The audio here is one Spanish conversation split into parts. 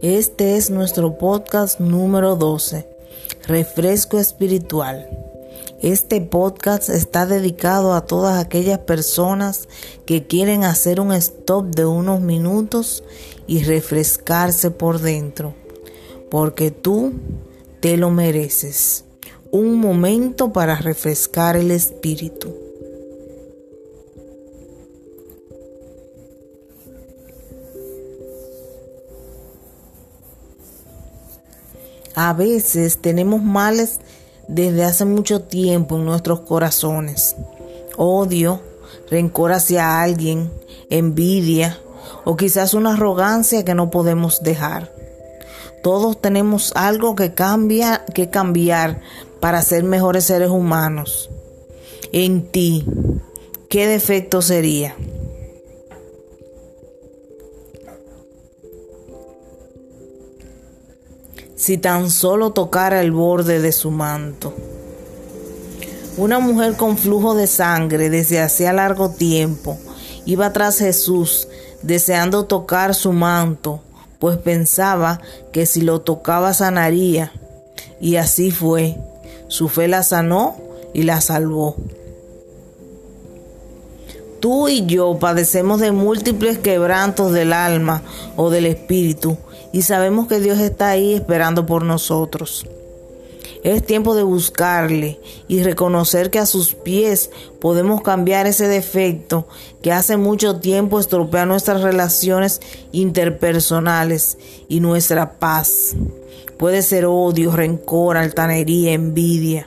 Este es nuestro podcast número 12, Refresco Espiritual. Este podcast está dedicado a todas aquellas personas que quieren hacer un stop de unos minutos y refrescarse por dentro, porque tú te lo mereces. Un momento para refrescar el espíritu. A veces tenemos males desde hace mucho tiempo en nuestros corazones. Odio, rencor hacia alguien, envidia o quizás una arrogancia que no podemos dejar. Todos tenemos algo que cambia, que cambiar para ser mejores seres humanos. En ti, ¿qué defecto sería? si tan solo tocara el borde de su manto. Una mujer con flujo de sangre desde hacía largo tiempo iba tras Jesús deseando tocar su manto, pues pensaba que si lo tocaba sanaría. Y así fue. Su fe la sanó y la salvó. Tú y yo padecemos de múltiples quebrantos del alma o del espíritu y sabemos que Dios está ahí esperando por nosotros. Es tiempo de buscarle y reconocer que a sus pies podemos cambiar ese defecto que hace mucho tiempo estropea nuestras relaciones interpersonales y nuestra paz. Puede ser odio, rencor, altanería, envidia.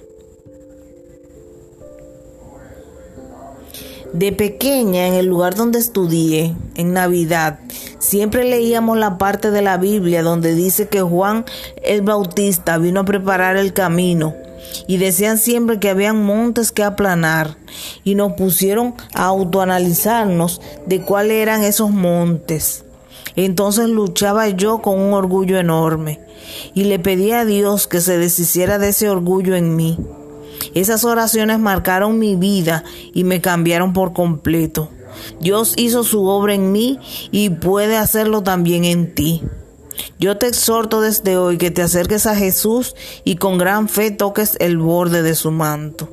De pequeña, en el lugar donde estudié, en Navidad, siempre leíamos la parte de la Biblia donde dice que Juan el Bautista vino a preparar el camino y decían siempre que habían montes que aplanar y nos pusieron a autoanalizarnos de cuáles eran esos montes. Entonces luchaba yo con un orgullo enorme y le pedí a Dios que se deshiciera de ese orgullo en mí. Esas oraciones marcaron mi vida y me cambiaron por completo. Dios hizo su obra en mí y puede hacerlo también en ti. Yo te exhorto desde hoy que te acerques a Jesús y con gran fe toques el borde de su manto.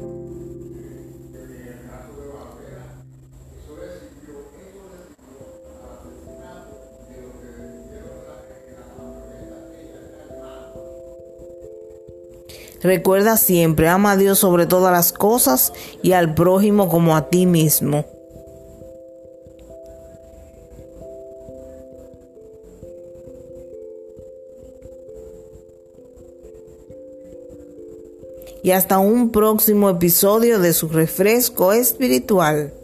Recuerda siempre, ama a Dios sobre todas las cosas y al prójimo como a ti mismo. Y hasta un próximo episodio de su refresco espiritual.